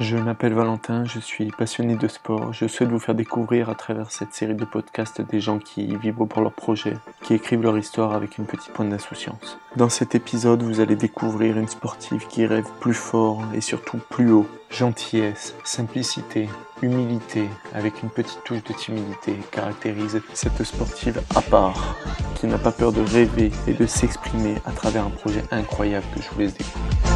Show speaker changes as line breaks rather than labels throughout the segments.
Je m'appelle Valentin, je suis passionné de sport. Je souhaite vous faire découvrir à travers cette série de podcasts des gens qui vivent pour leur projet, qui écrivent leur histoire avec une petite pointe d'insouciance. Dans cet épisode, vous allez découvrir une sportive qui rêve plus fort et surtout plus haut. Gentillesse, simplicité, humilité, avec une petite touche de timidité caractérise cette sportive à part, qui n'a pas peur de rêver et de s'exprimer à travers un projet incroyable que je vous laisse découvrir.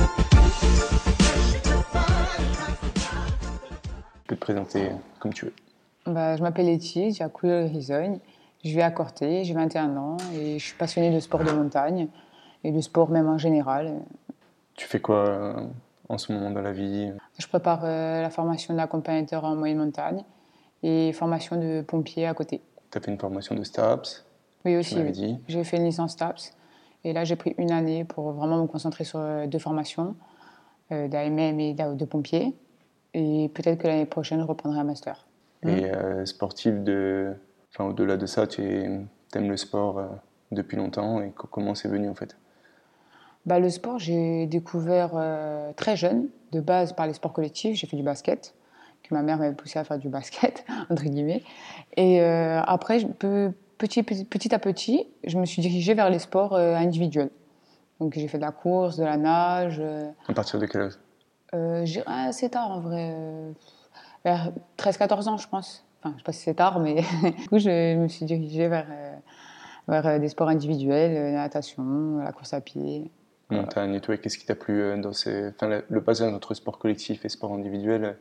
Présenter comme tu veux.
Bah, je m'appelle Letty, j'ai à Couleur-Risogne. Je vis à Corté, j'ai 21 ans et je suis passionnée de sport de montagne et de sport même en général.
Tu fais quoi euh, en ce moment dans la vie?
Je prépare euh, la formation d'accompagnateur en moyenne montagne et formation de pompier à côté.
Tu as fait une formation de STAPS
Oui, aussi. Oui. J'ai fait une licence STAPS et là j'ai pris une année pour vraiment me concentrer sur euh, deux formations, d'AMM et de pompier. Et peut-être que l'année prochaine, je reprendrai un master.
Et euh, sportif, de... enfin, au-delà de ça, tu aimes le sport euh, depuis longtemps. Et comment c'est venu en fait?
Bah, Le sport, j'ai découvert euh, très jeune, de base par les sports collectifs. J'ai fait du basket, que ma mère m'avait poussé à faire du basket, entre guillemets. Et après, petit, petit à petit, je me suis dirigée vers les sports individuels. Donc j'ai fait de la course, de la nage.
À partir de quel âge?
Euh, assez tard en vrai, euh, vers 13-14 ans je pense. Enfin, je sais pas si c'est tard, mais du coup je me suis dirigée vers, euh, vers euh, des sports individuels, la natation, la course à pied.
Montagne et tout, qu'est-ce qui t'a plu dans ces... enfin, le passage entre sport collectif et sport individuel,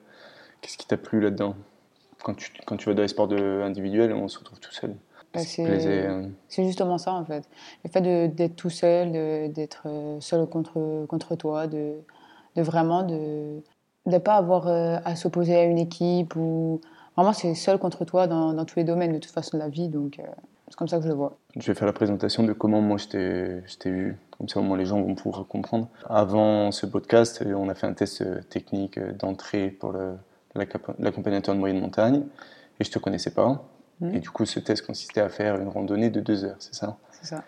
qu'est-ce qui t'a plu là-dedans? Quand tu, quand tu vas dans les sports de, individuels, on se retrouve tout seul.
Bah, c'est justement ça en fait. Le fait d'être tout seul, d'être seul contre, contre toi, de, de vraiment de ne pas avoir euh, à s'opposer à une équipe ou vraiment c'est seul contre toi dans, dans, tous les domaines de toute façon de la vie donc euh, c'est comme ça que je le vois.
Je vais faire la présentation de comment moi je t'ai vu, comme ça au moins les gens vont pouvoir comprendre. Avant ce podcast, on a fait un test technique d'entrée pour l'accompagnateur de moyenne montagne et je te connaissais pas. Mmh. Et du coup, ce test consistait à faire une randonnée de deux heures, c'est ça?
C'est ça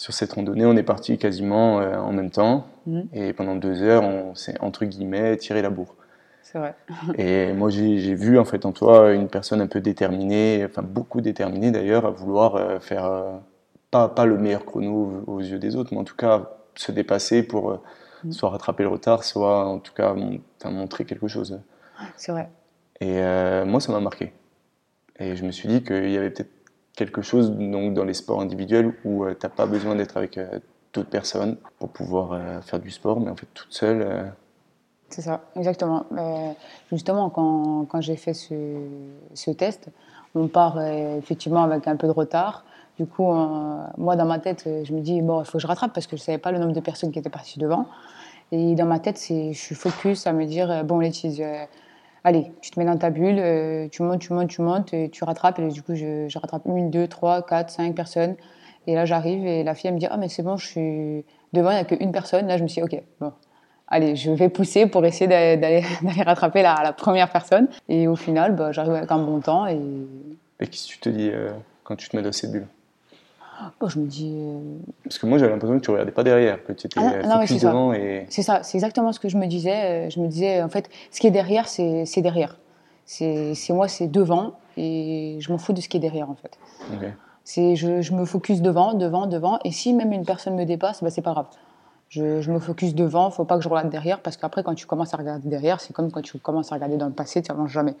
sur cette randonnée, on est parti quasiment euh, en même temps. Mhm. Et pendant deux heures, on s'est, entre guillemets, tiré la bourre.
C'est vrai.
et moi, j'ai, vu en fait en toi une personne un peu déterminée, enfin beaucoup déterminée d'ailleurs, à vouloir euh, faire euh, pas, pas le meilleur chrono aux yeux des autres, mais en tout cas se dépasser pour mhm. soit rattraper le retard, soit en tout cas montrer quelque chose.
C'est vrai.
Et moi, ça m'a marqué. Et je me suis dit qu'il y avait peut-être quelque chose donc, dans les sports individuels où euh, tu n'as pas besoin d'être avec euh, d'autres personnes pour pouvoir euh, faire du sport, mais en fait toute seule.
C'est ça, exactement. justement, quand, quand j'ai fait ce, ce, test, on part effectivement avec un peu de retard. Du coup, moi, dans ma tête, je me dis, bon, il faut que je rattrape parce que je ne savais pas le nombre de personnes qui étaient parties devant. Et dans ma tête, je suis focus à me dire, bon, Laetitia, allez, tu te mets dans ta bulle, euh, tu montes, tu montes, tu montes, tu rattrapes. Et du coup, je, rattrape une, deux, trois, quatre, cinq personnes. Et là, j'arrive et la fille, elle me dit Ah, mais c'est bon, je suis devant, il n'y a qu'une personne. Là, je me suis dit Ok, bon, allez, je vais pousser pour essayer d'aller rattraper la, la, première personne. Et au final, bah, j'arrive avec un bon temps. Et,
et qu'est-ce que tu te dis euh, quand tu te mets dans cette bulle?
Je me dis. Euh,
Parce que moi, j'avais l'impression que tu regardais pas derrière, que tu étais ah, focus devant. Et...
C'est ça, c'est exactement ce que je me disais. Euh, je me disais, en fait, ce qui est derrière, c'est derrière. C'est moi, c'est devant, et je m'en fous de ce qui est derrière, en fait. C'est je, je, me focus devant, devant, devant, et si même une personne me dépasse, bah, c'est pas grave. Je, je, me focus devant, faut pas que je regarde derrière, parce qu'après, quand tu commences à regarder derrière, c'est comme quand tu commences à regarder dans le passé, tu n'avances jamais.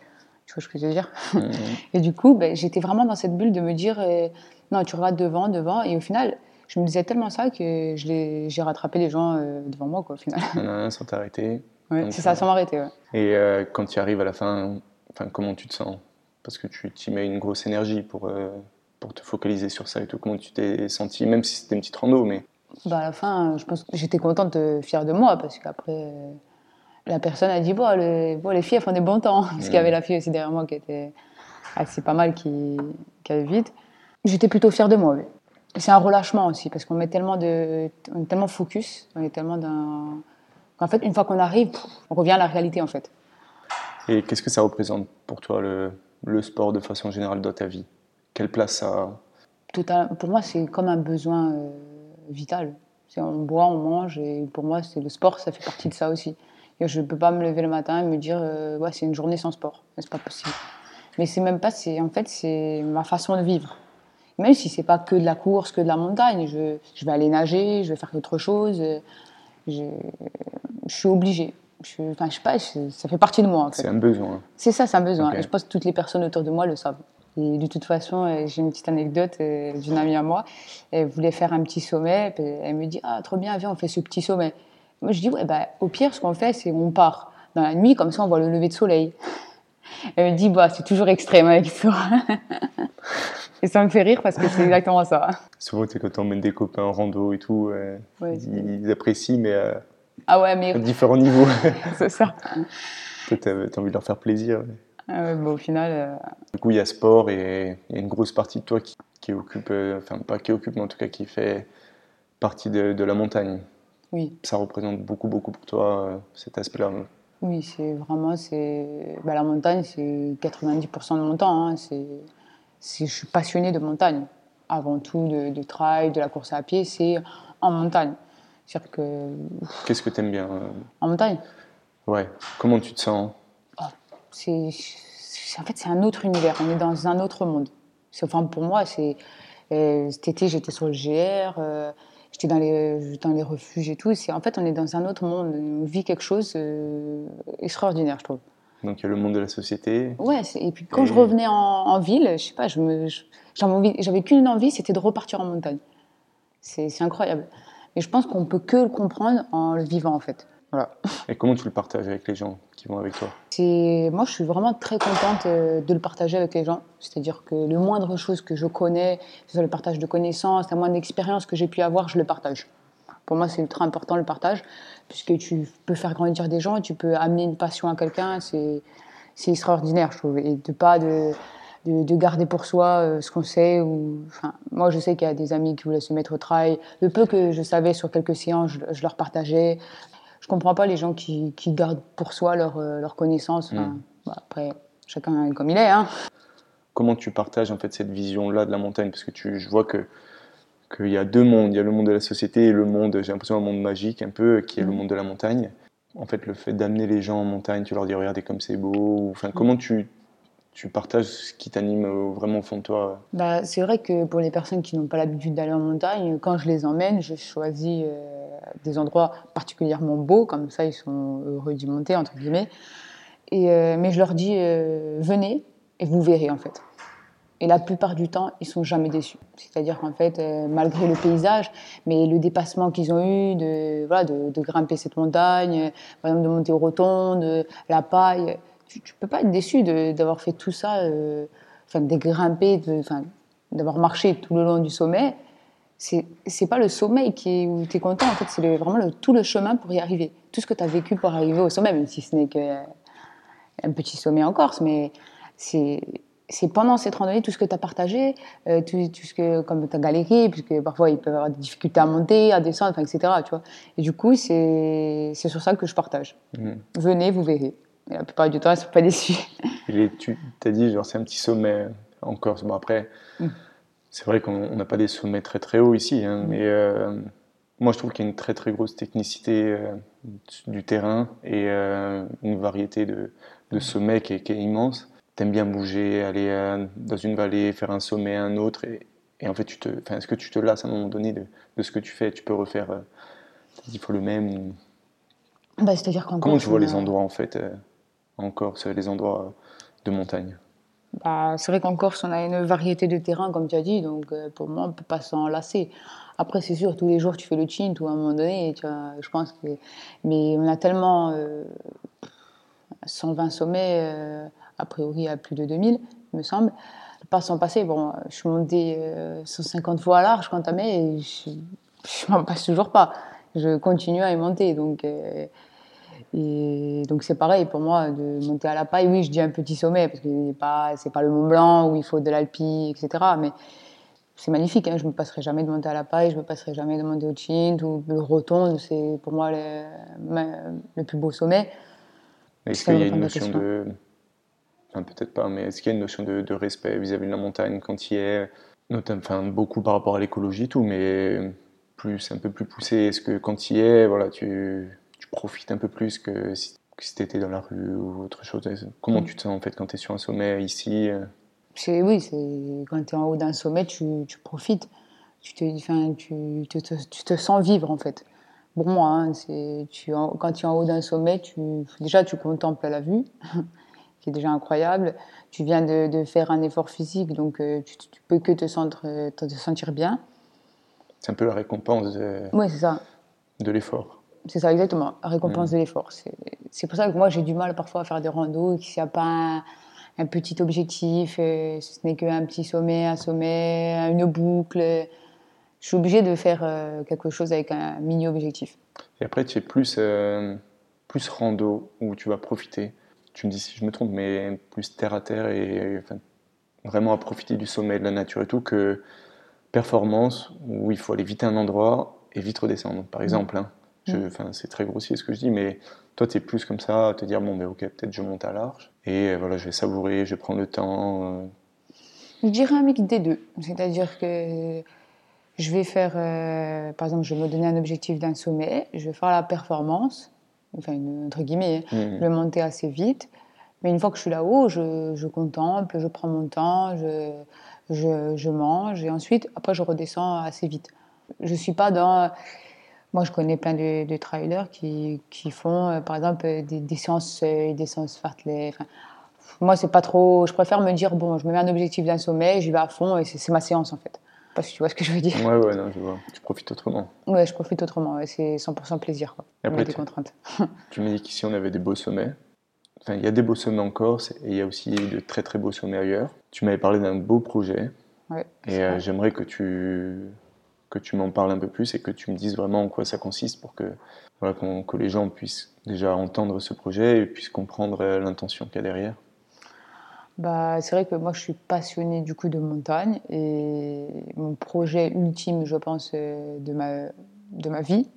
Tu vois ce que je veux dire. Et du coup, ben, j'étais vraiment dans cette bulle de me dire, euh, non, tu regardes devant, devant. Et au final, je me disais tellement ça que j'ai rattrapé les gens euh, devant moi, quoi, au final.
sans t'arrêter.
Oui, c'est ça, sans m'arrêter. Ouais.
Et euh, quand tu arrives à la fin, enfin, comment tu te sens? Parce que tu y mets une grosse énergie pour, pour te focaliser sur ça et tout. Comment tu t'es senti, même si c'était une petite rando, mais...
Bah à la fin, je pense que j'étais contente, fière de moi, parce qu'après la personne a dit bon, les, les filles elles font des bons temps. Parce qu'il y avait la fille aussi derrière moi qui était assez pas mal, qui, qui allait vite. J'étais plutôt fière de moi. C'est un relâchement aussi, parce qu'on met tellement de, on est tellement focus, on est tellement d'un. En fait, une fois qu'on arrive, on revient à la réalité en fait.
Et qu'est-ce que ça représente pour toi le, le, sport de façon générale dans ta vie? Quelle place ça a?
Total, Pour moi, c'est comme un besoin euh, vital. On boit, on mange, et pour moi, c'est le sport, ça fait partie de ça aussi Et je ne peux pas me lever le matin et me dire, euh, ouais, c'est une journée sans sport. C'est pas possible. Mais c'est même pas, c'est en fait, c'est ma façon de vivre. Même si c'est pas que de la course, que de la montagne, je, je vais aller nager, je vais faire autre chose. Je, je suis obligée. Je, enfin, je sais pas, ça fait partie de moi. En fait.
C'est un besoin.
C'est ça, c'est un besoin. Et je pense que toutes les personnes autour de moi le savent. Et de toute façon, euh, j'ai une petite anecdote euh, d'une amie à moi. Elle voulait faire un petit sommet. Elle me dit Ah, trop bien, viens, on fait ce petit sommet. Moi, je dis Ouais, bah, au pire, ce qu'on fait, c'est on part dans la nuit, comme ça, on voit le lever de soleil. Elle me dit bah, C'est toujours extrême avec toi. et ça me fait rire parce que c'est exactement ça.
Souvent, tu quand on emmènes des copains en rando et tout, euh, ils, apprécient, mais,
ah ouais, mais...
à différents niveaux.
c'est ça.
Toi, tu as, envie de leur faire plaisir.
Ah au final. Euh,
du coup, il y a sport et il y a une grosse partie de toi qui, qui occupe, euh, enfin pas qui occupe, mais en tout cas qui fait partie de, de la montagne.
Oui.
Ça représente beaucoup, beaucoup pour toi euh, cet aspect-là.
Oui, c'est vraiment, c'est, bah, la montagne, c'est 90% de mon temps. Hein. Je suis passionnée de montagne. Avant tout, de, de trail, de la course à pied, c'est en montagne. que.
Qu'est-ce que tu aimes bien
En montagne?
Ouais. Comment tu te sens?
C'est, en fait, c'est un autre univers. On est dans un autre monde. Enfin, pour moi, c'est euh, cet été, j'étais sur le GR, euh, j'étais dans les, dans les refuges et tout. C'est, en fait, on est dans un autre monde. On vit quelque chose d'extraordinaire, euh, je trouve.
Donc, il y a le monde de la société.
Ouais, et puis quand je revenais en, ville, je sais pas, je me, j'avais qu'une envie, c'était de repartir en montagne. C'est, c'est incroyable. Et je pense qu'on peut que le comprendre en le vivant, en fait. Voilà.
Et comment tu le partages avec les gens qui vont avec toi
Moi, je suis vraiment très contente euh, de le partager avec les gens. C'est-à-dire que le moindre chose que je connais, que ce soit le partage de connaissances, la moindre expérience que j'ai pu avoir, je le partage. Pour moi, c'est ultra important le partage, puisque tu peux faire grandir des gens, tu peux amener une passion à quelqu'un, c'est extraordinaire, je trouve. Et de pas de, de, garder pour soi euh, ce qu'on sait. Ou, enfin, moi, je sais qu'il y a des amis qui voulaient se mettre au travail. Le peu que je savais sur quelques séances, je, je leur partageais comprends pas les gens qui, qui gardent pour soi leurs leur connaissances. Hmm. Bah, après, chacun est comme il est. Hein.
Comment tu partages en fait cette vision-là de la montagne? Parce que tu, je vois que qu'il y a deux mondes. Il y a le monde de la société et le monde, j'ai l'impression, un monde magique un peu, qui est le hmm. monde de la montagne. En fait, le fait d'amener les gens en montagne, tu leur dis regardez comme c'est beau. Enfin, hmm. comment tu tu partages ce qui t'anime vraiment au fond de toi
bah, C'est vrai que pour les personnes qui n'ont pas l'habitude d'aller en montagne, quand je les emmène, je choisis euh, des endroits particulièrement beaux, comme ça ils sont heureux d'y monter, entre guillemets. Et, euh, mais je leur dis, euh, venez et vous verrez en fait. Et la plupart du temps, ils sont jamais déçus. C'est-à-dire qu'en fait, malgré le paysage, mais le dépassement qu'ils ont eu de, voilà, de, grimper cette montagne, par exemple de monter aux rotondes, la paille, tu, tu peux pas être déçu d'avoir fait tout ça, euh, enfin, de grimper, d'avoir marché tout le long du sommet. C'est pas le sommet qui est, où tu es content, en fait, c'est vraiment le, tout le chemin pour y arriver. Tout ce que tu as vécu pour arriver au sommet, même si ce n'est qu'un petit sommet en Corse, mais c'est c'est pendant cette randonnée tout ce que tu as partagé, euh, tout, ce que, comme tu as galéré, puisque parfois ils peuvent avoir des difficultés à monter, à descendre, etc. Tu vois. Et du coup, c'est sur ça que je partage. Mmh. Venez, vous verrez la plupart du temps, ils ne sont pas déçus.
tu as dit, genre, c'est un petit sommet en Corse. Bon, après, mm. c'est vrai qu'on n'a pas des sommets très très hauts ici, hein, mm. mais euh, moi je trouve qu'il y a une très très grosse technicité euh, du terrain et euh, une variété de, de mm. sommets qui est, qui est immense. T'aimes bien bouger, aller dans une vallée, faire un sommet, un autre, et, et en fait, tu te, est-ce que tu te lasses à un moment donné de, de, ce que tu fais? Tu peux refaire dix fois le même
bah, C'est-à-dire
Comment tu vois les endroits en fait en Corse, les endroits de montagne
bah, C'est vrai qu'en Corse, on a une variété de terrains, comme tu as dit, donc euh, pour moi, on ne peut pas s'en lasser. Après, c'est sûr, tous les jours, tu fais le chin, ou à un moment donné, je pense que. Mais on a tellement. 120 euh, sommets, euh, a priori à plus de 2000, il me semble. Pas s'en passer. Bon, je suis montée 150 fois à l'arche quand tu et je, je m'en passe toujours pas. Je continue à y monter. Donc. Et donc c'est pareil pour moi de monter à la paille. Oui, je dis un petit sommet parce que c'est pas c'est pas le Mont Blanc où il faut de l'alpi, etc. Mais c'est magnifique. Hein. Je me passerai jamais de monter à la paille, je me passerai jamais de monter au Chint ou le Rotonde. C'est pour moi le, le, plus beau sommet.
Est-ce qu'il y a une notion de enfin, peut-être pas, mais est-ce qu'il y a une notion de, de respect vis-à-vis de la montagne quand il y est, notamment, enfin beaucoup par rapport à l'écologie tout, mais plus un peu plus poussé. Est-ce que quand il y est, voilà, tu profites un peu plus que si, tu étais dans la rue ou autre chose Comment mm. tu te sens en fait quand tu es sur un sommet ici
c'est, Oui, c'est, quand tu es en haut d'un sommet, tu, tu profites. Tu te, enfin, tu, tu, te, tu, te, sens vivre en fait. Pour moi, hein, c'est, tu, quand tu es en haut d'un sommet, tu, déjà tu contemples la vue, qui est déjà incroyable. Tu viens de, de faire un effort physique, donc euh, tu, tu peux que te, sentir, te sentir bien.
C'est un peu la récompense de,
ouais, c'est ça.
de l'effort.
C'est ça, exactement. Récompense mm. de l'effort. C'est pour ça que moi, j'ai du mal parfois à faire des randos, qu'il n'y a pas un, petit objectif, ce n'est qu'un petit sommet, un sommet, une boucle. Je suis obligée de faire euh, quelque chose avec un mini-objectif.
Et après, tu es plus, euh, plus rando, où tu vas profiter. Tu me dis si je me trompe, mais plus terre à terre et enfin, vraiment à profiter du sommet, de la nature et tout, que performance où il faut aller vite à un endroit et vite redescendre, par mm. exemple. Hein. C'est très grossier ce que je dis, mais toi, tu es plus comme ça, à te dire, bon, mais ok, peut-être je monte à l'arche, et voilà, je vais savourer, je vais prendre le temps. Euh.
Je dirais un mix des deux. C'est-à-dire que je vais faire, euh, par exemple, je vais me donner un objectif d'un sommet, je vais faire la performance, enfin, entre guillemets, hein. mm. je vais monter assez vite, mais une fois que je suis là-haut, je, je contemple, je prends mon temps, je je, mange et ensuite, après, je redescends assez vite. Je suis pas dans. Moi, je connais plein de, de trailers qui, qui font, euh, par exemple, des, des séances des séances fartlek. Enfin, moi, c'est pas trop. Je préfère me dire, bon, je me mets un objectif d'un sommet, j'y vais à fond et c'est ma séance en fait. Parce que tu vois ce que je veux dire.
Ouais, ouais, non, je vois. Tu profites autrement.
Ouais, je profite autrement. C'est 100% plaisir. Quoi. Et après, tu, contraintes.
tu m'as dit qu'ici, on avait des beaux sommets. Enfin, il y a des beaux sommets en Corse et il y a aussi de très très beaux sommets ailleurs. Tu m'avais parlé d'un beau projet. et euh, j'aimerais que tu, que tu m'en parles un peu plus et que tu me dises vraiment en quoi ça consiste pour que, voilà, que les gens puissent déjà entendre ce projet et puissent comprendre euh, l'intention qu'il y a derrière.
Bah, c'est vrai que moi je suis passionnée du coup de montagne et mon projet ultime, je pense, euh, de ma, de ma vie,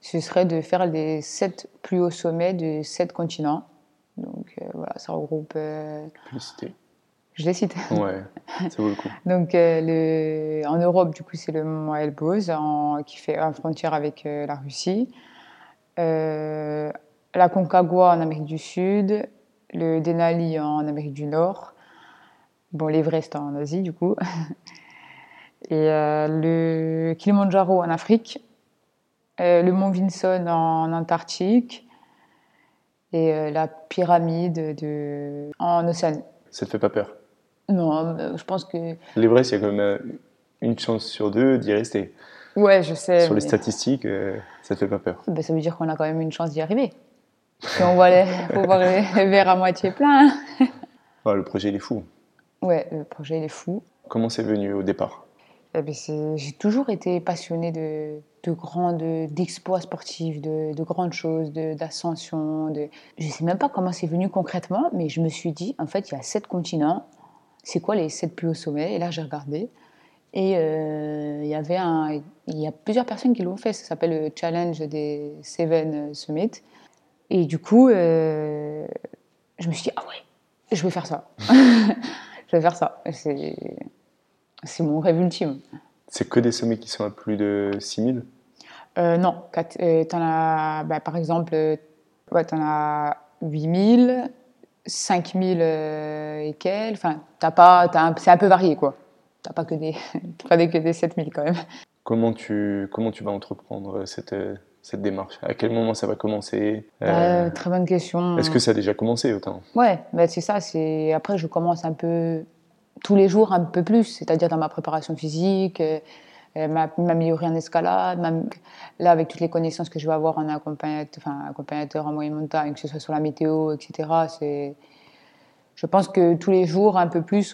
ce serait de faire les sept plus hauts sommets de sept continents. Donc euh, voilà, ça regroupe. Euh... Je l'ai cité.
Ouais, ça vaut le coup.
Donc euh, le... en Europe, du coup, c'est le mont Elboz en... qui fait une frontière avec euh, la Russie. la Concagua en Amérique du Sud, le Denali en Amérique du Nord, bon, l'Everest en Asie, du coup, et le Kilimanjaro en Afrique, le mont Vinson en Antarctique, et euh, la pyramide de... en Océanie.
Ça te fait pas peur?
Non, euh, je pense que.
L'Everest, il y a quand même euh, une chance sur deux d'y rester.
Ouais, je sais.
Sur les statistiques, ça te fait pas peur
ben, Ça veut dire qu'on a quand même une chance d'y arriver. Si on voit les, voir les verres à moitié pleins.
le projet, il est fou.
Ouais, le projet, il est fou.
Comment c'est venu au départ?
Eh ben, J'ai toujours été passionnée de, de grandes, d'exploits sportifs, de, de, grandes choses, d'ascension. De, Je ne sais même pas comment c'est venu concrètement, mais je me suis dit, en fait, il y a sept continents. C'est quoi les sept plus hauts sommets? Et là, j'ai regardé. Et euh, il y avait un, il y a plusieurs personnes qui l'ont fait. Ça s'appelle le challenge des Seven Summits. Et du coup, euh, je me suis dit, ah ouais, je vais faire ça. je vais faire ça. C'est mon rêve ultime.
C'est que des sommets qui sont à plus de 6000
euh, non, euh, en as, bah, par exemple, euh, ouais, tu en as 8000, 5000 et quelques. Enfin, pas, c'est un peu varié, quoi. Tu pas que des, pas que des 7000 quand même.
Comment tu, comment tu vas entreprendre cette, cette démarche? À quel moment ça va commencer?
Bah, Très bonne question.
Est-ce que ça a déjà commencé autant?
Ouais, bah, c'est ça. C'est après je commence un peu tous les jours un peu plus, c'est-à-dire dans ma préparation physique, euh, m'améliorer en escalade. Là, avec toutes les connaissances que je vais avoir en accompagnateur, enfin, accompagnateur en moyenne montagne, que ce soit sur la météo, etc., c'est... je pense que tous les jours, un peu plus,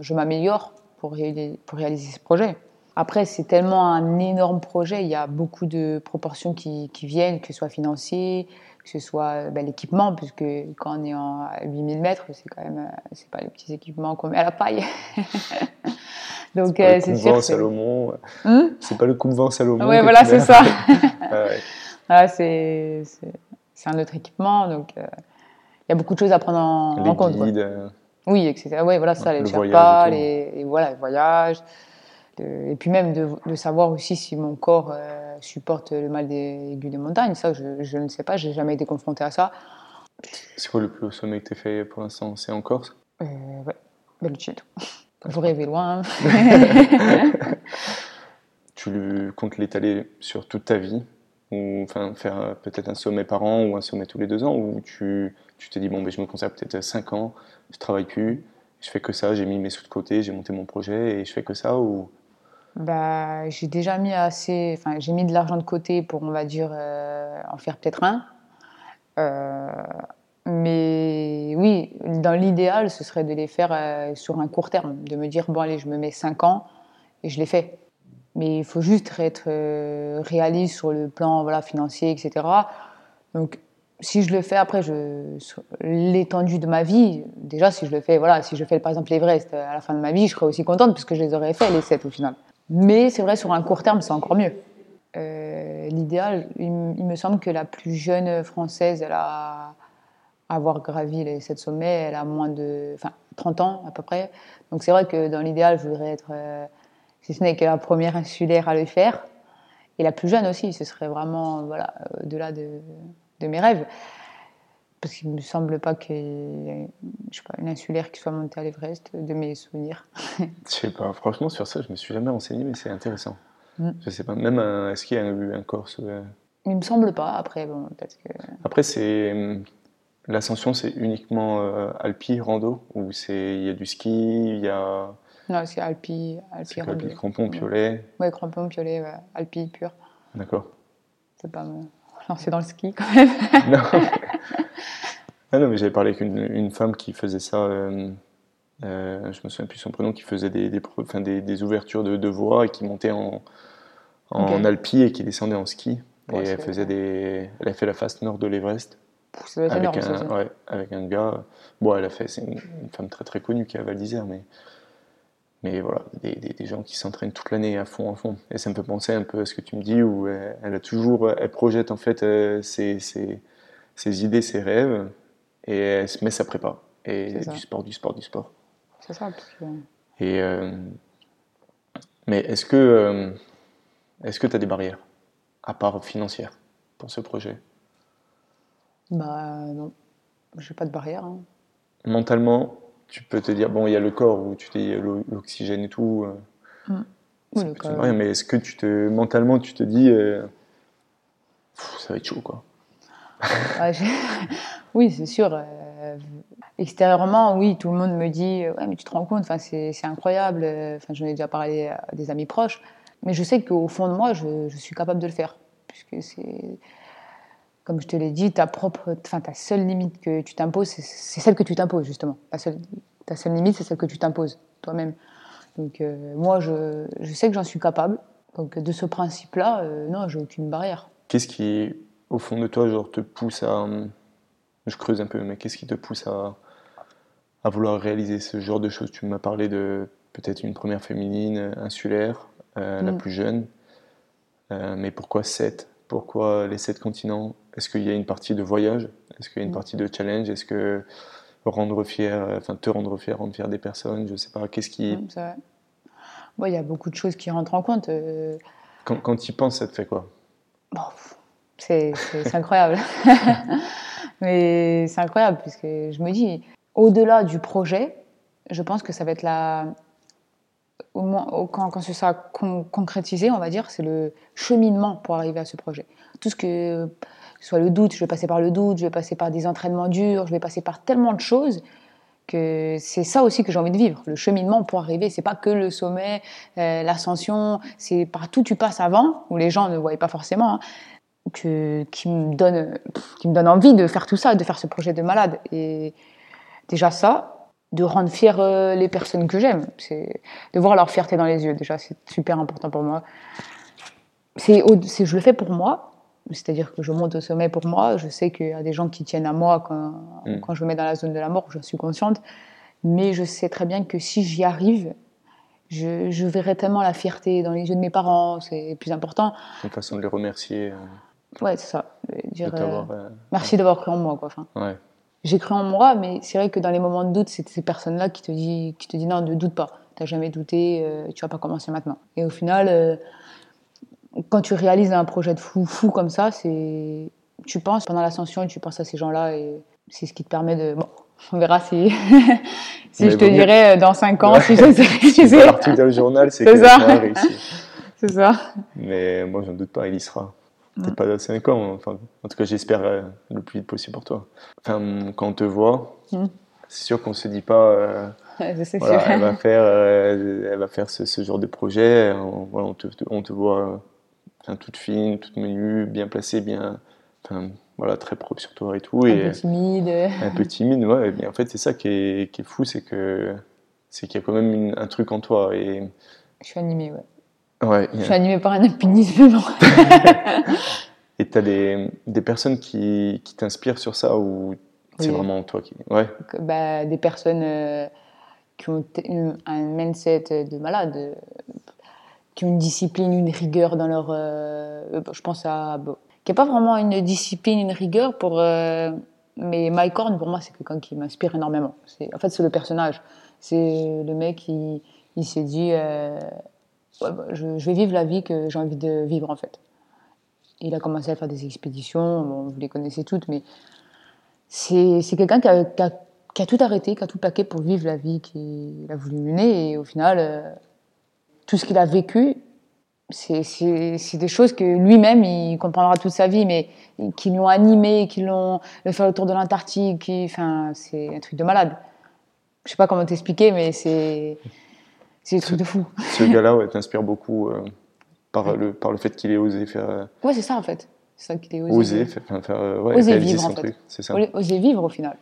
je m'améliore pour réaliser, pour réaliser ce projet. Après, c'est tellement un énorme projet, il y a beaucoup de proportions qui, qui viennent, que ce soit financier, que ce soit ben, l'équipement, puisque quand on est en 8000 mètres, c'est quand même, c'est pas les petits équipements qu'on met à la paille.
Donc euh, c'est sûr. Salomon. Hmm c'est pas le coupe vent Salomon.
Oui, voilà, c'est ça. ah, c'est un autre équipement, donc euh, il y a beaucoup de choses à prendre en, compte.
Guides, euh,
Oui, etc. Ouais, voilà, ça, les Sherpas, les, et voilà, les voyages, De- et puis même de, de savoir aussi si mon corps euh, supporte le mal des aiguilles des montagnes. Ça, je, je ne sais pas, j'ai jamais été confrontée à ça.
C'est quoi le plus haut sommet que tu fait pour l'instant? C'est en Corse?
Euh, ouais, Bellucetto. Vous rêvez loin. hein.
Tu comptes l'étaler sur toute ta vie? Ou enfin faire peut-être un sommet par an ou un sommet tous les deux ans? Ou tu tu t'es dit bon ben je me consacre peut-être 5 ans, je travaille plus, je fais que ça, j'ai mis mes sous de côté, j'ai monté mon projet et je fais que ça? Ou
Bah, j'ai déjà mis assez, enfin, j'ai mis de l'argent de côté pour, on va dire, euh, en faire peut-être un. Euh, mais oui, dans l'idéal, ce serait de les faire euh, sur un court terme, de me dire, bon, allez, je me mets 5 ans et je les fais. Mais il faut juste être réaliste sur le plan voilà, financier, etc. Donc, si je le fais après, l'étendue de ma vie, déjà, si je le fais, voilà, si je fais par exemple l'Everest à la fin de ma vie, je serais aussi contente parce que je les aurais fait, les 7 au final. Mais c'est vrai, sur un court terme, c'est encore mieux. Euh, L'idéal, il, me semble que la plus jeune française, elle a avoir gravi les 7 sommets, elle a moins de. Enfin, 30 ans à peu près. Donc c'est vrai que dans l'idéal, je voudrais être, euh, si ce n'est que la première insulaire à le faire. Et la plus jeune aussi, ce serait vraiment voilà, au-delà de, de mes rêves. Parce qu'il ne me semble pas qu'il y ait je sais pas, une insulaire qui soit montée à l'Everest, de mes souvenirs.
je sais pas, franchement sur ça, je me suis jamais renseigné mais c'est intéressant.
Mm.
Je sais pas, même un- est-ce qu'il y a eu un Corse euh,
Il me semble pas, après, bon, peut-être que.
Après c'est hum, l'ascension c'est uniquement euh, alpi rando ou c'est il y a du ski, il y a
Non, c'est Alpi, Alpi
c'est
Rando.
des crampons piolet,
Ouais, crampon, piolet, ouais, Alpi pur.
d'accord.
C'est pas me lancer dans le ski quand même.
non. Ah non, mais j'avais parlé avec une, une femme qui faisait ça, euh, euh, je me souviens plus son prénom, qui faisait des, des, pro- enfin, des, des ouvertures de, de voies et qui montait en, en alpi et qui descendait en ski.
Ouais,
et elle faisait des, elle a fait la face nord de l'Everest avec
énorme,
un,
aussi.
ouais, avec un gars. Bon, elle a fait, c'est une, une femme très très connue qui est à Val d'Isère, mais mais voilà, des, des, des gens qui s'entraînent toute l'année à fond, à fond. Et ça me fait penser un peu à ce que tu me dis, où elle, elle a toujours, elle projette en fait euh, ses, ses, ses idées, ses rêves, et elle se met sa prépa. Et du sport, du sport, du sport.
C'est ça, parce que...
Et euh, mais est-ce que euh, est-ce que tu as des barrières, à part financières, pour ce projet?
Bah non, j'ai pas de barrière. hein.
Mentalement, tu peux te dire, bon, il y a le corps où tu dis l'o- l'oxygène et tout. euh,
Oui, le corps.
une barrière, mais est-ce que tu te, mentalement, tu te dis, euh, ça va être chaud, quoi?
Ouais, oui, c'est sûr. euh, Extérieurement, oui, tout le monde me dit Ouais, mais tu te rends compte, c'est incroyable. euh, J'en ai déjà parlé à des amis proches. Mais je sais qu'au fond de moi, je, suis capable de le faire. Puisque c'est. Comme je te l'ai dit, ta propre, enfin ta seule limite que tu t'imposes, c'est- celle que tu t'imposes justement. Ta seule, limite, c'est celle que tu t'imposes toi-même. Donc euh, moi, je, je sais que j'en suis capable. Donc de ce principe-là, euh, non, j'ai aucune barrière.
Qu'est-ce qui, au fond de toi, genre, te pousse à. Je creuse un peu, mais qu'est-ce qui te pousse à, à vouloir réaliser ce genre de choses? Tu m'as parlé de peut-être une première féminine insulaire, euh, la
Mm.
plus jeune. Euh, mais pourquoi sept? Pourquoi les sept continents? Est-ce qu'il y a une partie de voyage? Est-ce qu'il y a une
Mm.
partie de challenge? Est-ce que rendre fier, euh, enfin te rendre fier, rendre fier des personnes? Je sais pas. Qu'est-ce qui,
Mm, c'est vrai. Bon, il y a beaucoup de choses qui rentrent en compte. euh,
quand, quand tu y penses, ça te fait quoi?
Bon, c'est incroyable. Mais c'est incroyable, puisque je me dis, au-delà du projet, je pense que ça va être la. Au moins, quand, ce sera con- concrétisé, on va dire, c'est le cheminement pour arriver à ce projet. Tout ce que, que soit le doute, je vais passer par le doute, je vais passer par des entraînements durs, je vais passer par tellement de choses que c'est ça aussi que j'ai envie de vivre, le cheminement pour arriver. C'est pas que le sommet, euh, l'ascension, c'est partout tu passes avant, où les gens ne voient pas forcément, hein, que, qui, me donne, qui me donne envie de faire tout ça, de faire ce projet de malade. Et déjà ça, de rendre fiers euh, les personnes que j'aime, c'est de voir leur fierté dans les yeux. Déjà, c'est super important pour moi. C'est, je le fais pour moi, c'est-à-dire que je monte au sommet pour moi. Je sais qu'il y a des gens qui tiennent à moi quand,
Mm.
quand je me mets dans la zone de la mort, je suis consciente. Mais je sais très bien que si j'y arrive, je, je verrai tellement la fierté dans les yeux de mes parents, c'est plus important.
Une façon de les remercier, euh,
Ouais, c'est ça. Dire, euh, merci d'avoir cru en moi. Quoi. Enfin,
ouais.
j'ai cru en moi, mais c'est vrai que dans les moments de doute, c'est ces personnes-là qui te disent qui te dit non, ne doute pas. T'as jamais douté, euh, tu vas pas commencer maintenant. Et au final, euh, quand tu réalises un projet de fou, fou comme ça, c'est, tu penses pendant l'ascension, tu penses à ces gens-là et c'est ce qui te permet de. Bon, on verra si, si
Mais
je te
vaut mieux-
dirai euh, dans 5 ans
Ouais.
si je sais.
Si l'article dans le journal, c'est que
ça. C'est ça.
Mais moi, j'en doute pas, il y sera. Peut-être pas dans 5 ans. Enfin, en tout cas, j'espère euh, le plus vite possible pour toi. Enfin, quand on te voit,
Mm.
c'est sûr qu'on se dit pas. euh,
Ouais,
voilà,
c'est
elle va faire, euh, elle va faire ce, ce genre de projet. On, voilà, on, te, on te voit euh, enfin, toute fine, toute menue, bien placée, bien, enfin, voilà, très propre sur toi et tout.
Un
Et
peu timide.
un peu timide, ouais. Mais en fait, c'est ça qui est, qui est fou, c'est que c'est qu'il y a quand même une- un truc en toi. Et
Je suis animée, ouais.
Ouais,
Je
a-
suis animée par un alpinisme.
et t'as des, des personnes qui, qui t'inspirent sur ça ou c'est
Oui.
vraiment toi qui. Ouais,
bah, des personnes euh, qui ont une- un mindset de malade, euh, qui ont une discipline, une rigueur dans leur. euh, je pense à. Bon, qui n'a pas vraiment une discipline, une rigueur pour. euh, mais Mike Horn, pour moi, c'est quelqu'un qui m'inspire énormément. En fait, c'est le personnage. C'est le mec qui il s'est dit Bah, je, vais vivre la vie que j'ai envie de vivre, en fait. Il a commencé à faire des expéditions, vous les connaissez toutes, mais c'est quelqu'un qui a, qui, a, tout arrêté, qui a tout plaqué pour vivre la vie qu'il a voulu mener. Et au final, euh, tout ce qu'il a vécu, c'est des choses que lui-même, il comprendra toute sa vie, mais qui l'ont animé, qui l'ont faire le tour de l'Antarctique. Enfin, c'est un truc de malade. Je sais pas comment t'expliquer, mais c'est c'est des trucs de fou.
ce gars-là ouais, t'inspire beaucoup euh, par, le, par le fait qu'il ait osé faire. euh,
Ouais, c'est ça en fait. C'est ça qu'il est osé.
oser, faire, faire, euh, ouais,
Oser vivre, en fait.
truc. C'est ça.
Oser- vivre au final.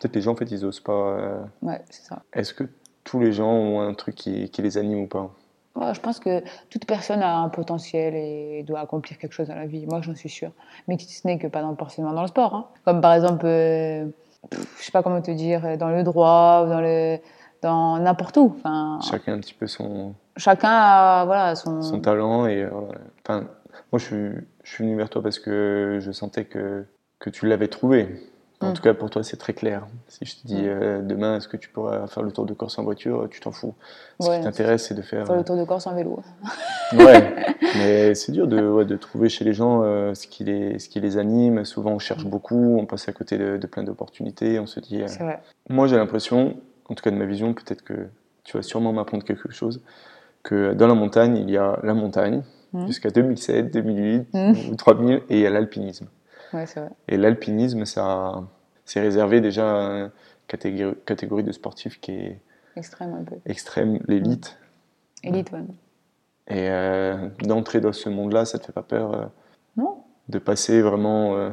Peut-être les gens, en fait, ils osent pas.
Ouais, c'est ça.
Est-ce que tous les gens ont un truc qui, qui les anime ou pas?
Ouais, je pense que toute personne a un potentiel et doit accomplir quelque chose dans la vie. Moi, j'en suis sûre. Mais si ce n'est que pas dans, forcément dans le sport. hein. Comme par exemple, euh, pff, je sais pas comment te dire, dans le droit dans le dans n'importe où. Enfin,
Chacun un petit peu son,
chacun a voilà son.
son talent et euh, enfin moi je suis je suis venu vers toi parce que je sentais que que tu l'avais trouvé en
Mm.
tout cas pour toi c'est très clair si je te dis
Mm.
euh, demain est-ce que tu pourras faire le tour de Corse en voiture tu t'en fous ce
Ouais.
qui t'intéresse c'est de faire
Faire le tour de Corse en vélo.
ouais mais c'est dur de ouais, de trouver chez les gens euh, ce qui les ce qui les anime souvent on cherche beaucoup on passe à côté de, de plein d'opportunités on se dit euh,
C'est vrai.
moi, j'ai l'impression, en tout cas de ma vision, peut-être que tu vas sûrement m'apprendre quelque chose, que dans la montagne, il y a la montagne,
Mhm.
jusqu'à 2007, 2008
Mhm.
ou 3000, et il y a l'alpinisme.
Ouais, c'est vrai.
Et l'alpinisme, ça, c'est réservé déjà à une catégorie, catégorie de sportifs qui est
Extrême un peu.
extrême, l'élite.
Élite, ouais.
Et euh, d'entrer dans ce monde-là, ça te fait pas peur euh,
Non.
de passer vraiment euh,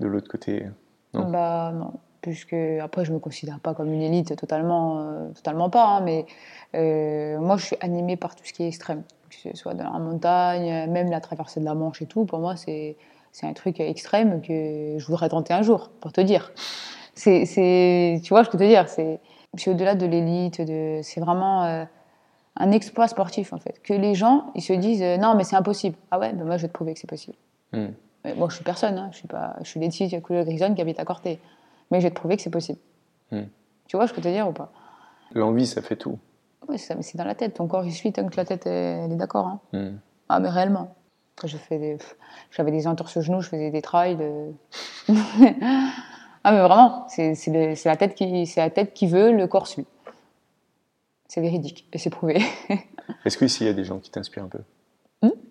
de l'autre côté Non?
Bah non. Puisque après, je me considère pas comme une élite totalement, euh, totalement pas. hein, mais euh, moi, je suis animée par tout ce qui est extrême. Que ce soit dans la montagne, même la traversée de la Manche et tout. Pour moi, c'est c'est un truc extrême que je voudrais tenter un jour, pour te dire. C'est, c'est, tu vois, je peux te dire, c'est, au-delà de l'élite. De, c'est vraiment euh, un exploit sportif en fait. Que les gens, ils se disent, non, mais c'est impossible. Ah ouais, ben moi, je vais te prouver que c'est possible.
Hmm.
Mais moi, je suis personne. Hein. Je suis pas, je suis Laetitia couleur grisonne qui habite à Corté. Mais je vais te prouver que c'est possible.
Hmm.
Tu vois, je peux te dire ou pas?
L'envie, ça fait tout.
Oui, c'est ça, mais c'est dans la tête. Ton corps, il suit tant que la tête, elle est d'accord. hein.
Hmm.
Ah, mais réellement. Fais des... J'avais des entorses au genou, je faisais des trails. de- ah, mais vraiment, c'est le- la, tête qui- c'est la tête qui veut, le corps suit. C'est véridique et c'est prouvé.
Est-ce qu'ici, il y a des gens qui t'inspirent un peu?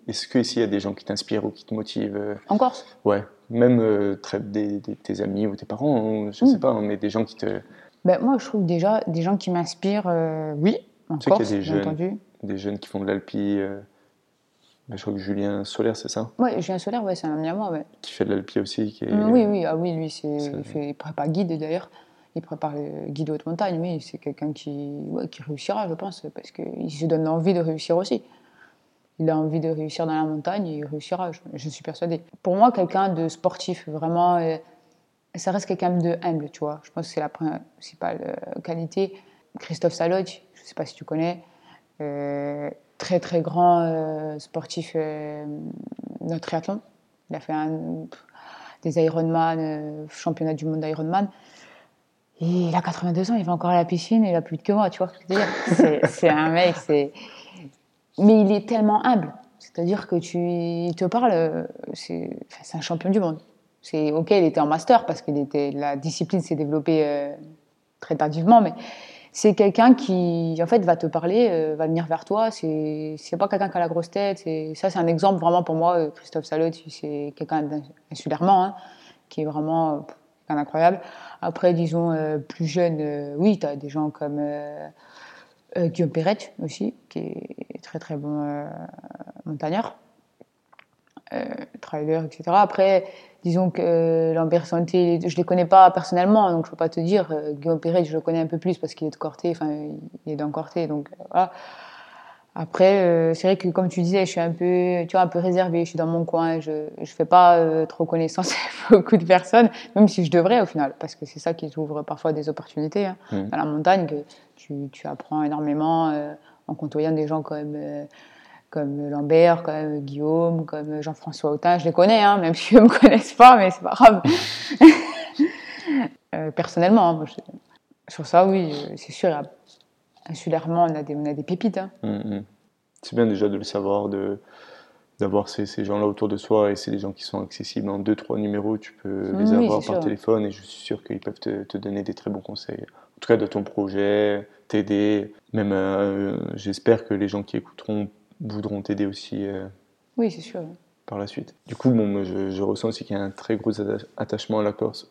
Hmm
Est-ce qu'ici, il y a des gens qui t'inspirent ou qui te motivent euh,
en Corse
Ouais, même euh, très- des, des- tes amis ou tes parents, hein, je
Mm.
sais pas, hein, mais des gens qui te.
ben, Moi, je trouve déjà des gens qui m'inspirent, euh, oui, en
Tu sais
Corse, bien entendu.
Des jeunes qui font de l'alpi. euh, ben, je crois que Julien Solaire, c'est ça?
Ouais, Julien Solaire, ouais, c'est un ami à moi, ouais.
Qui fait de l'alpi aussi. Qui est,
Mm, Oui, oui, ah oui, lui, c'est, il, fait, il prépare guide d'ailleurs. Il prépare le guide haute montagne, oui, c'est quelqu'un qui, ouais, qui réussira, je pense, parce qu'il se donne envie de réussir aussi. Il a envie de réussir dans la montagne et il réussira, je, suis persuadée. Pour moi, quelqu'un de sportif, vraiment, euh, ça reste quelqu'un de humble, tu vois. Je pense que c'est la principale euh, qualité. Christophe Saloc, je ne sais pas si tu connais, euh, très très grand sportif euh, de triathlon. Il a fait des Ironman, championnat du monde d'Ironman. il a 82 ans, il va encore à la piscine, il a plus que moi, tu vois ce que je veux dire C'est un mec, c'est. Mais il est tellement humble. C'est-à-dire que tu il te parle, c'est un champion du monde. C'est ok, il était en master parce que la discipline s'est développée euh, très tardivement, mais c'est quelqu'un qui en fait va te parler, euh, va venir vers toi. C'est pas quelqu'un qui a la grosse tête. Ça c'est un exemple vraiment pour moi. Euh, Christophe Salot, c'est quelqu'un insulairement hein, qui est vraiment incroyable. Après, disons plus jeune, oui, tu as des gens comme Guillaume Perret aussi, qui est très très bon montagnard, trailer, etc. Après disons que euh, Lambert Santé, je ne les connais pas personnellement, donc je ne peux pas te dire. Euh, Guillaume Perret, je le connais un peu plus parce qu'il est de Corté, enfin, il est Corté, donc euh, voilà. Après, c'est vrai que comme tu disais, je suis un peu, tu vois, un peu réservée. Je suis dans mon coin. Je ne fais pas trop connaissance avec beaucoup de personnes, même si je devrais au final, parce que c'est ça qui t'ouvre parfois des opportunités hein, mmh. dans la montagne. Que tu, tu apprends énormément en côtoyant des gens comme comme Lambert, comme Guillaume, comme Jean-François Autain. Je les connais, hein, même si eux ne me connaissent pas, mais c'est pas grave. euh, personnellement, hein, sur ça, oui, c'est sûr. Insulairement, on a des, on a des pépites. Hein.
Hum, hum. C'est bien déjà de le savoir, de, d'avoir ces, ces gens-là autour de soi et c'est des gens qui sont accessibles en deux, trois numéros. Tu peux les avoir par téléphone et je suis sûr qu'ils peuvent te, te, donner des très bons conseils. En tout cas, de ton projet, t'aider. Même, euh, j'espère que les gens qui écouteront voudront t'aider aussi. Euh,
oui, c'est sûr.
Par la suite. Du coup, bon, je, ressens aussi qu'il y a un très gros attachement à la Corse.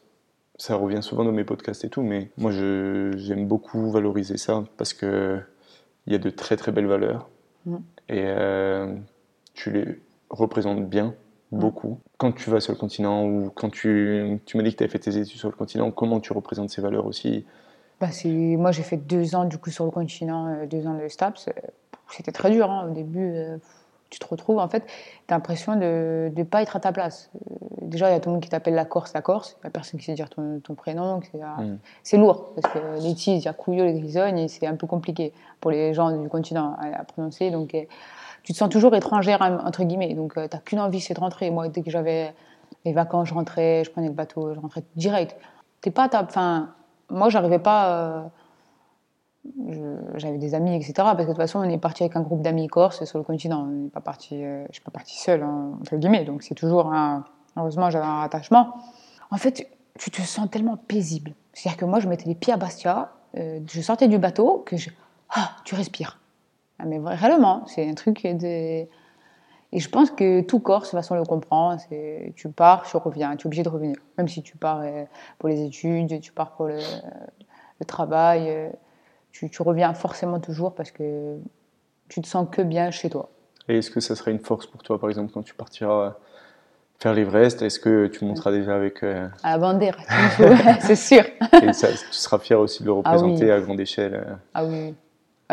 Ça revient souvent dans mes podcasts et tout, mais moi, j'aime beaucoup valoriser ça parce que il y a de très très belles valeurs mm. et euh, tu les représentes bien mm. beaucoup. Quand tu vas sur le continent ou quand tu, tu m'as dit que tu avais fait tes études sur le continent, comment tu représentes ces valeurs aussi?
Bah moi, j'ai fait deux ans du coup sur le continent, euh, deux ans de STAPS c'était très dur hein, au début. Euh, tu te retrouves, en fait, tu as l'impression de ne pas être à ta place. Euh, déjà, il y a tout le monde qui t'appelle la Corse, la Corse. Il n'y a personne qui sait dire ton, prénom. Mm. C'est lourd, parce que les tis, il y a Couillot, les Grisognes, et c'est un peu compliqué pour les gens du continent à, prononcer. Donc, euh, tu te sens toujours étrangère, entre guillemets. Donc, tu n'as qu'une envie, c'est de rentrer. Moi, dès que j'avais les vacances, je rentrais, je prenais le bateau, je rentrais direct. T'es pas ta... Enfin, moi, j'arrivais pas j'avais des amis, etc. Parce que de toute façon, on est parti avec un groupe d'amis corse sur le continent. On n'est pas parti, euh, je suis pas partie seule, hein, entre guillemets. Donc c'est toujours un. Heureusement, j'avais un rattachement. En fait, tu te sens tellement paisible. C'est-à-dire que moi, je mettais les pieds à Bastia, euh, je sortais du bateau, que je. Ah, tu respires. Ah, mais réellement, c'est un truc. Et je pense que tout Corse, de toute façon, le comprend. C'est tu pars, tu reviens, tu es obligé de revenir. Même si tu pars euh, pour les études, tu pars pour le, le travail tu, reviens forcément toujours parce que tu te sens que bien chez toi.
Et est-ce que ça serait une force pour toi, par exemple, quand tu partiras faire l'Everest? Est-ce que tu monteras déjà avec.
Euh... À la c'est sûr.
Et ça, tu seras fier aussi de le ah représenter à grande échelle. Euh.
Ah oui.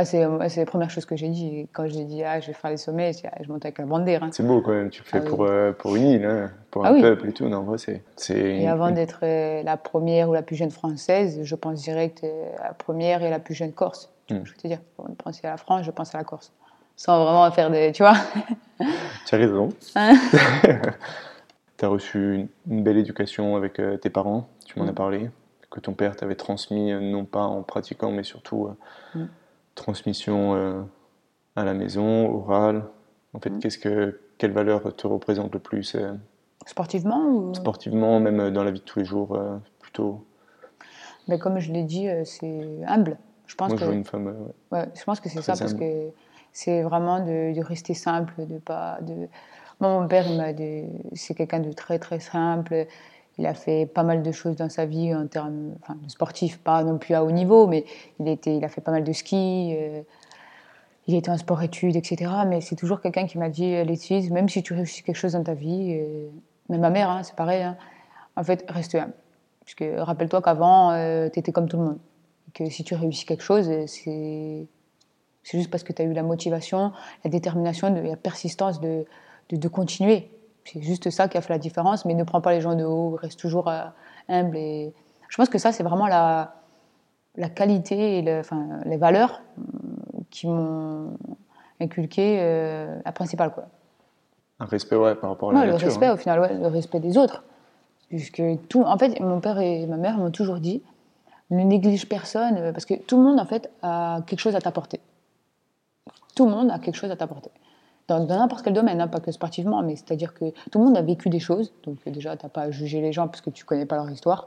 Ah, c'est, la première chose que j'ai dit. Quand j'ai dit, ah, je vais faire les sommets, ah, je monte avec la bandière. Hein.
C'est beau quand même, tu le fais ah pour, euh, pour une île, hein, pour un peuple et tout. Non, c'est, c'est
et avant d'être euh, la première ou la plus jeune française, je pense direct à euh, la première et la plus jeune corse. Hmm. Je veux te dire, pour penser à la France, je pense à la Corse. Sans vraiment faire des. Tu vois?
Tu as raison. Hein tu as reçu une, belle éducation avec tes parents, tu m'en as hmm. parlé, que ton père t'avait transmis, non pas en pratiquant, mais surtout. Hmm transmission euh, à la maison, orale En fait, mm. qu'est-ce que, quelle valeur te représente le plus euh,
Sportivement ou...
Sportivement, même euh, dans la vie de tous les jours, plutôt?
Mais comme je l'ai dit, c'est humble. Je pense
Moi,
que...
je une femme.
Ouais. je pense que c'est ça, parce que c'est vraiment de, rester simple, de pas. De... Moi, mon père, c'est quelqu'un de très très simple. Il a fait pas mal de choses dans sa vie en termes enfin, de sportif, pas non plus à haut niveau, mais il, a fait pas mal de ski. Euh, il était en sport-études, etc. Mais c'est toujours quelqu'un qui m'a dit, Laetitia, même si tu réussis quelque chose dans ta vie, euh, même ma mère, hein, c'est pareil, hein, en fait, reste humble. Parce que rappelle-toi qu'avant, euh, tu étais comme tout le monde. que si tu réussis quelque chose, c'est juste parce que tu as eu la motivation, la détermination, la persistance de, de, de continuer. C'est juste ça qui a fait la différence, mais ne prends pas les gens de haut, reste toujours euh, humble. Et... Je pense que ça, c'est vraiment la, la qualité et enfin, les valeurs euh, qui m'ont inculqué euh, la principale. Quoi.
Un respect ouais, par rapport à la
ouais,
nature.
Le respect, hein. au final, ouais, le respect des autres. Puisque tout, en fait, mon père et ma mère m'ont toujours dit ne néglige personne, parce que tout le monde, en fait, a quelque chose à t'apporter. Tout le monde a quelque chose à t'apporter. Dans n'importe quel domaine, hein, pas que sportivement, mais c'est-à-dire que tout le monde a vécu des choses. Donc, déjà, tu n'as pas à juger les gens parce que tu connais pas leur histoire.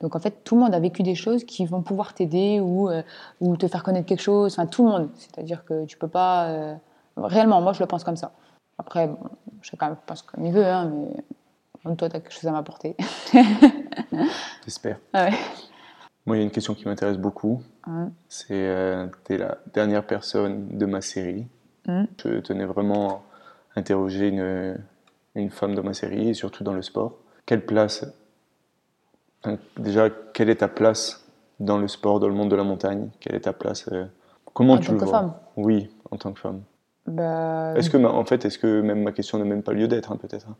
Donc, en fait, tout le monde a vécu des choses qui vont pouvoir t'aider ou, euh, ou te faire connaître quelque chose. Enfin, tout le monde. C'est-à-dire que tu peux pas. euh, Réellement, moi, je le pense comme ça. Après, bon, chacun pense comme il veut, hein, mais toi, tu as quelque chose à m'apporter.
J'espère.
Ah ouais.
Moi, il y a une question qui m'intéresse beaucoup.
Ouais.
C'est, euh, t'es la dernière personne de ma série.
Mhm.
Je tenais vraiment à interroger une, une femme dans ma série, et surtout dans le sport. Quelle place, déjà, quelle est ta place dans le sport, dans le monde de la montagne? Quelle est ta place euh, Comment
En
tu
tant
le
que
vois?
femme
Oui, en tant que femme.
Bah,
Est-ce que, en fait, est-ce que même ma question n'a même pas lieu d'être, hein, peut-être hein?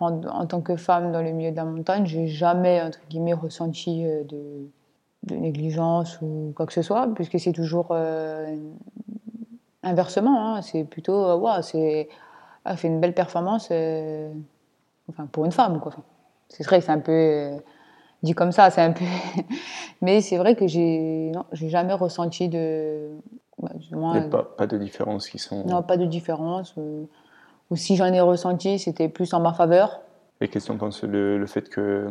En, en tant que femme dans le milieu de la montagne, j'ai jamais, entre guillemets, ressenti euh, de, de négligence ou quoi que ce soit, puisque c'est toujours euh, inversement. hein. c'est plutôt, Ouah, c'est, elle fait une belle performance, euh, enfin, pour une femme, quoi. C'est vrai que c'est un peu euh, dit comme ça, c'est un peu. Mais c'est vrai que j'ai, non, j'ai jamais ressenti de. bah, du moins,
pas, pas de différences qui sont.
non, pas de différence. euh, ou si j'en ai ressenti, c'était plus en ma faveur.
Et qu'est-ce que tu en penses le, le fait que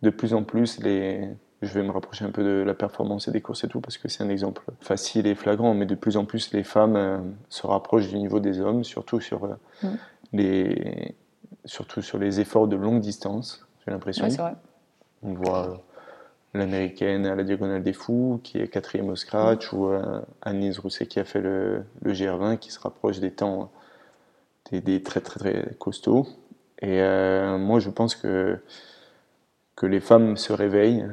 de plus en plus, les... je vais me rapprocher un peu de la performance et des courses et tout, parce que c'est un exemple facile et flagrant, mais de plus en plus, les femmes euh, se rapprochent du niveau des hommes, surtout sur, euh,
Mm.
les... surtout sur les efforts de longue distance, j'ai l'impression.
Ouais, c'est vrai.
On voit l'américaine à la Diagonale des Fous, qui est quatrième au scratch, ou euh, Annelise Rousset qui a fait le, le GR20, qui se rapproche des temps des, des très très très costauds. Et euh, moi, je pense que, que les femmes se réveillent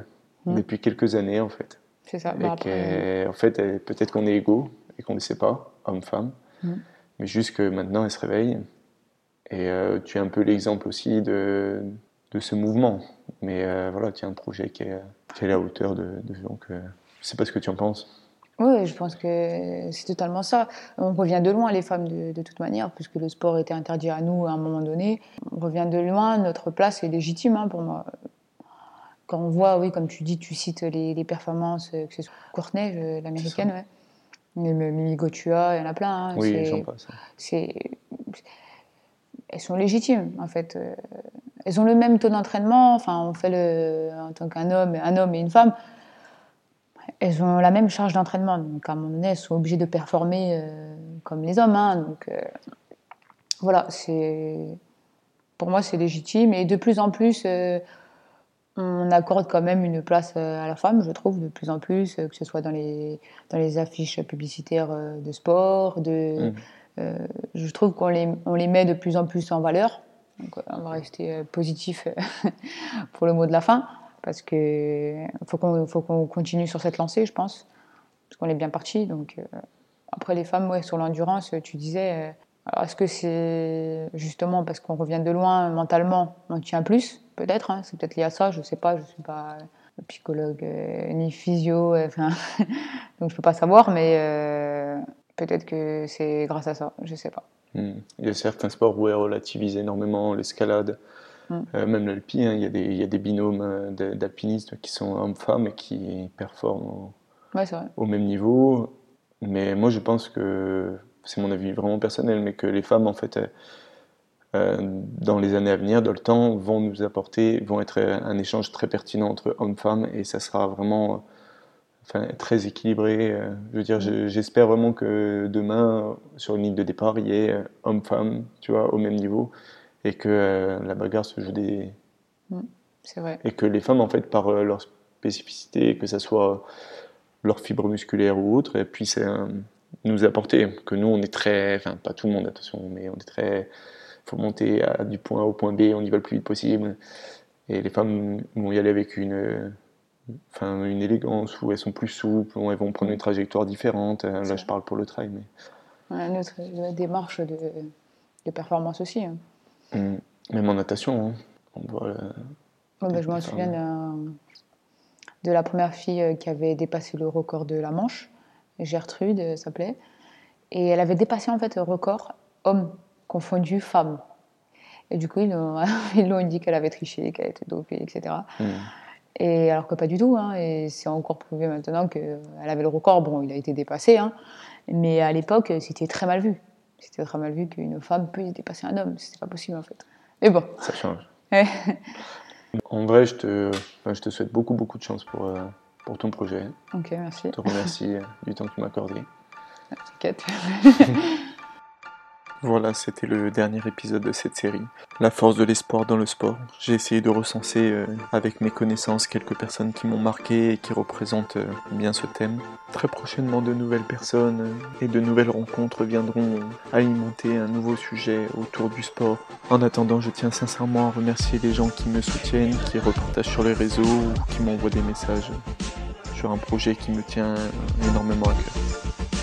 Mm.
depuis quelques années, en fait.
C'est ça. Bah, après,
qu'en fait, peut-être qu'on est égaux et qu'on ne le sait pas, homme-femme,
Mm.
mais juste que maintenant, elles se réveillent. Et euh, tu es un peu l'exemple aussi de, de ce mouvement. Mais euh, voilà, tu as un projet qui est, qui est à la hauteur de, de donc, euh, je sais pas ce que tu en penses.
Oui, je pense que c'est totalement ça. On revient de loin, les femmes, de, de toute manière, puisque le sport était interdit à nous à un moment donné. On revient de loin, notre place est légitime hein, pour moi. Quand on voit, oui, comme tu dis, tu cites les, les performances, euh, que ce soit Courtenay, euh, l'américaine, ouais. Mais Mimi Gotua, il y en a plein. hein,
Oui, j'en passe.
elles sont légitimes en fait Euh, elles ont le même taux d'entraînement enfin on fait le en tant qu'un homme un homme et une femme elles ont la même charge d'entraînement donc à un moment donné elles sont obligées de performer euh, comme les hommes hein. donc euh, voilà c'est pour moi c'est légitime et de plus en plus euh, on accorde quand même une place euh, à la femme, je trouve, de plus en plus, euh, que ce soit dans les, dans les affiches publicitaires euh, de sport, de,
Mm.
euh, je trouve qu'on les, on les met de plus en plus en valeur. Donc, on va rester euh, positif pour le mot de la fin, parce que faut qu'on continue sur cette lancée, je pense, parce qu'on est bien parti. Donc, euh, après, les femmes, ouais, sur l'endurance, tu disais, alors est-ce que c'est justement parce qu'on revient de loin mentalement, on tient plus? Peut-être, hein, c'est peut-être lié à ça, je sais pas, je suis pas psychologue euh, ni physio, euh, donc je peux pas savoir, mais euh, peut-être que c'est grâce à ça, je sais pas.
Mm. Il y a certains sports où elles relativisent énormément l'escalade,
Mm.
Euh, même l'alpi. hein, il, y a des- il y a des binômes d'a- d'alpinistes qui sont hommes-femmes et qui performent
Ouais,
au même niveau. Mais moi, je pense que c'est mon avis vraiment personnel, mais que les femmes, en fait, euh, euh, dans les années à venir, dans le temps, vont nous apporter, vont être euh, un échange très pertinent entre hommes-femmes et ça sera vraiment enfin, très équilibré. Je veux dire, je- j'espère vraiment que demain, sur une ligne de départ, il y ait hommes-femmes, tu vois, au même niveau et que euh, la bagarre se joue des.
C'est vrai.
et que les femmes, en fait, par leur spécificité, que ça soit leur fibre musculaire ou autre, puissent euh, nous apporter. Que nous, on est très. Enfin, pas tout le monde, attention, mais on est très. Il faut monter à- du point A au point B, on y va le plus vite possible. Et les femmes vont y aller avec une. Enfin, une élégance où elles sont plus souples, où elles vont prendre une trajectoire différente. Euh, Là, je parle pour le trail, mais.
Autre euh, démarche de, de performance aussi. hein.
Hum, Même en natation, hein. on voit. euh,
Ouais, bah, je m'en
D'accord,
souviens
ouais.
de la première fille euh, qui avait dépassé le record de la Manche, Gertrude euh, s'appelait, et elle avait dépassé en fait le record homme confondu femme. Et du coup ils l'ont ils l'ont dit qu'elle avait triché, qu'elle était dopée, etc.
hum.
Et alors que pas du tout, hein, et c'est encore prouvé maintenant qu'elle avait le record. Bon, il a été dépassé, hein, mais à l'époque, c'était très mal vu. C'était très mal vu qu'une femme puisse dépasser un homme. C'était pas possible en fait. Mais bon.
Ça change. en vrai, je te, je te souhaite beaucoup, beaucoup de chance pour, euh, pour ton projet.
Ok, merci.
Je te remercie euh, du temps que tu m'as accordé.
T'inquiète.
Voilà, c'était le dernier épisode de cette série. La force de l'espoir dans le sport. J'ai essayé de recenser euh, avec mes connaissances quelques personnes qui m'ont marqué et qui représentent euh, bien ce thème. Très prochainement, de nouvelles personnes euh, et de nouvelles rencontres viendront alimenter un nouveau sujet autour du sport. En attendant, je tiens sincèrement à remercier les gens qui me soutiennent, qui repartagent sur les réseaux ou qui m'envoient des messages sur un projet qui me tient énormément à cœur.